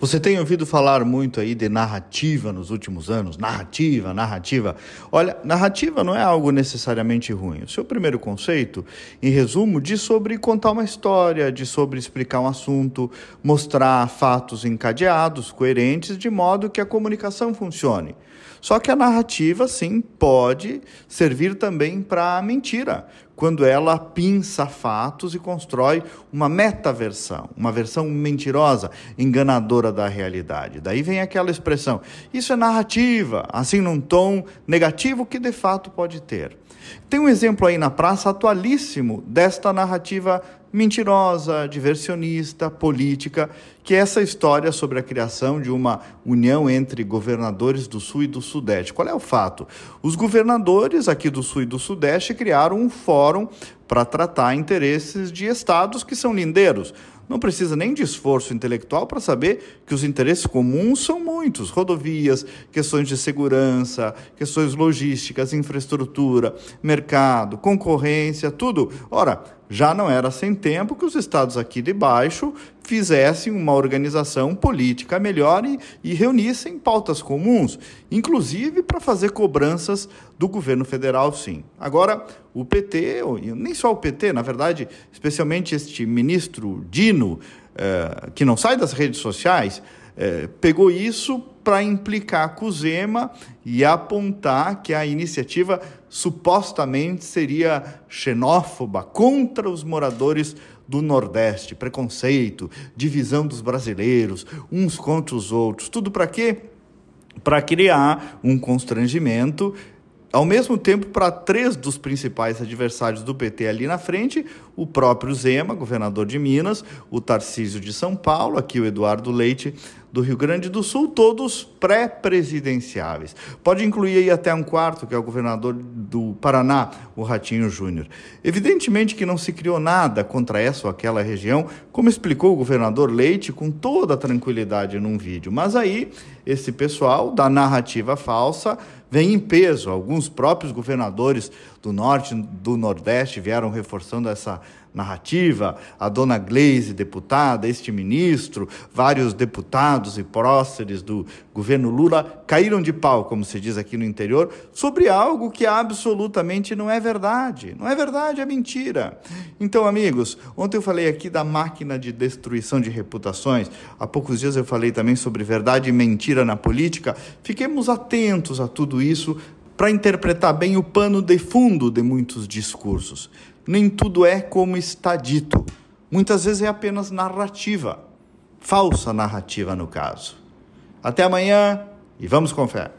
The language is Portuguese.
Você tem ouvido falar muito aí de narrativa nos últimos anos? Narrativa, narrativa. Olha, narrativa não é algo necessariamente ruim. O seu primeiro conceito, em resumo, diz sobre contar uma história, diz sobre explicar um assunto, mostrar fatos encadeados, coerentes, de modo que a comunicação funcione. Só que a narrativa, sim, pode servir também para a mentira, quando ela pinça fatos e constrói uma metaversão, uma versão mentirosa, enganadora da realidade. Daí vem aquela expressão: isso é narrativa, assim num tom negativo que de fato pode ter. Tem um exemplo aí na praça atualíssimo desta narrativa mentirosa, diversionista, política, que é essa história sobre a criação de uma união entre governadores do Sul e do Sudeste. Qual é o fato? Os governadores aqui do Sul e do Sudeste criaram um fórum para tratar interesses de estados que são lindeiros. Não precisa nem de esforço intelectual para saber que os interesses comuns são muitos: rodovias, questões de segurança, questões logísticas, infraestrutura, mercado, concorrência, tudo. Ora, já não era sem tempo que os estados aqui de baixo fizessem uma organização política melhor e, e reunissem pautas comuns, inclusive para fazer cobranças do governo federal, sim. Agora, o PT, nem só o PT, na verdade, especialmente este ministro Dino, eh, que não sai das redes sociais, eh, pegou isso para implicar com o Zema e apontar que a iniciativa supostamente seria xenófoba contra os moradores do Nordeste, preconceito, divisão dos brasileiros, uns contra os outros, tudo para quê? Para criar um constrangimento ao mesmo tempo, para três dos principais adversários do PT ali na frente, o próprio Zema, governador de Minas, o Tarcísio de São Paulo, aqui o Eduardo Leite do Rio Grande do Sul, todos pré-presidenciáveis. Pode incluir aí até um quarto, que é o governador do Paraná, o Ratinho Júnior. Evidentemente que não se criou nada contra essa ou aquela região, como explicou o governador Leite com toda a tranquilidade num vídeo. Mas aí, esse pessoal da narrativa falsa vem em peso. Alguns próprios governadores do Norte do Nordeste vieram reforçando essa narrativa. A dona Gleise, deputada, este ministro, vários deputados e próceres do governo Lula caíram de pau, como se diz aqui no interior, sobre algo que absolutamente não é verdade. Não é verdade, é mentira. Então, amigos, ontem eu falei aqui da máquina de destruição de reputações. Há poucos dias eu falei também sobre verdade e mentira na política. Fiquemos atentos a tudo isso para interpretar bem o pano de fundo de muitos discursos. Nem tudo é como está dito. Muitas vezes é apenas narrativa, falsa narrativa no caso. Até amanhã e vamos com fé.